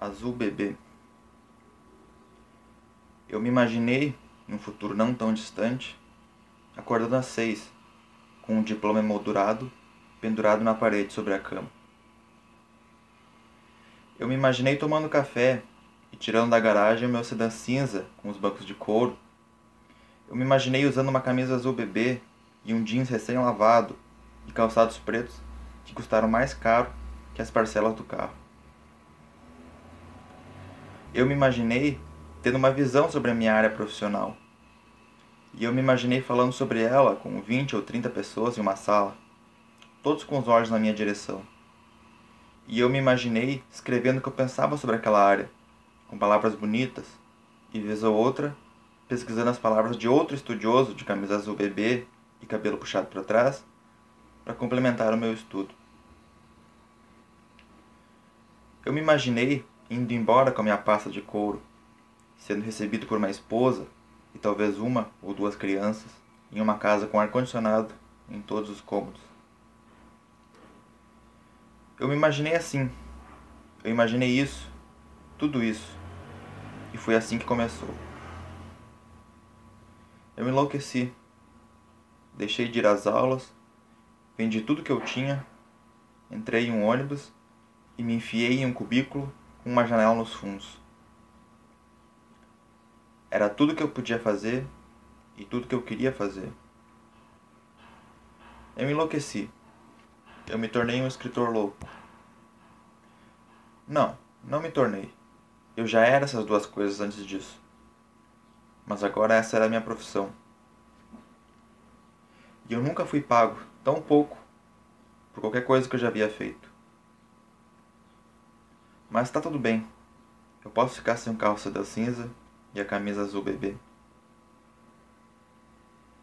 Azul bebê. Eu me imaginei, em um futuro não tão distante, acordando às seis, com um diploma emoldurado pendurado na parede sobre a cama. Eu me imaginei tomando café e tirando da garagem o meu sedã cinza com os bancos de couro. Eu me imaginei usando uma camisa azul bebê e um jeans recém-lavado e calçados pretos que custaram mais caro que as parcelas do carro. Eu me imaginei tendo uma visão sobre a minha área profissional. E eu me imaginei falando sobre ela com 20 ou 30 pessoas em uma sala, todos com os olhos na minha direção. E eu me imaginei escrevendo o que eu pensava sobre aquela área, com palavras bonitas, e vez ou outra, pesquisando as palavras de outro estudioso de camisa azul bebê e cabelo puxado para trás, para complementar o meu estudo. Eu me imaginei indo embora com a minha pasta de couro, sendo recebido por uma esposa e talvez uma ou duas crianças, em uma casa com ar-condicionado em todos os cômodos. Eu me imaginei assim. Eu imaginei isso, tudo isso. E foi assim que começou. Eu me enlouqueci. Deixei de ir às aulas, vendi tudo que eu tinha, entrei em um ônibus e me enfiei em um cubículo uma janela nos fundos. Era tudo que eu podia fazer e tudo que eu queria fazer. Eu me enlouqueci. Eu me tornei um escritor louco. Não, não me tornei. Eu já era essas duas coisas antes disso. Mas agora essa era a minha profissão. E eu nunca fui pago tão pouco por qualquer coisa que eu já havia feito. Mas tá tudo bem. Eu posso ficar sem o carro seda cinza e a camisa azul bebê.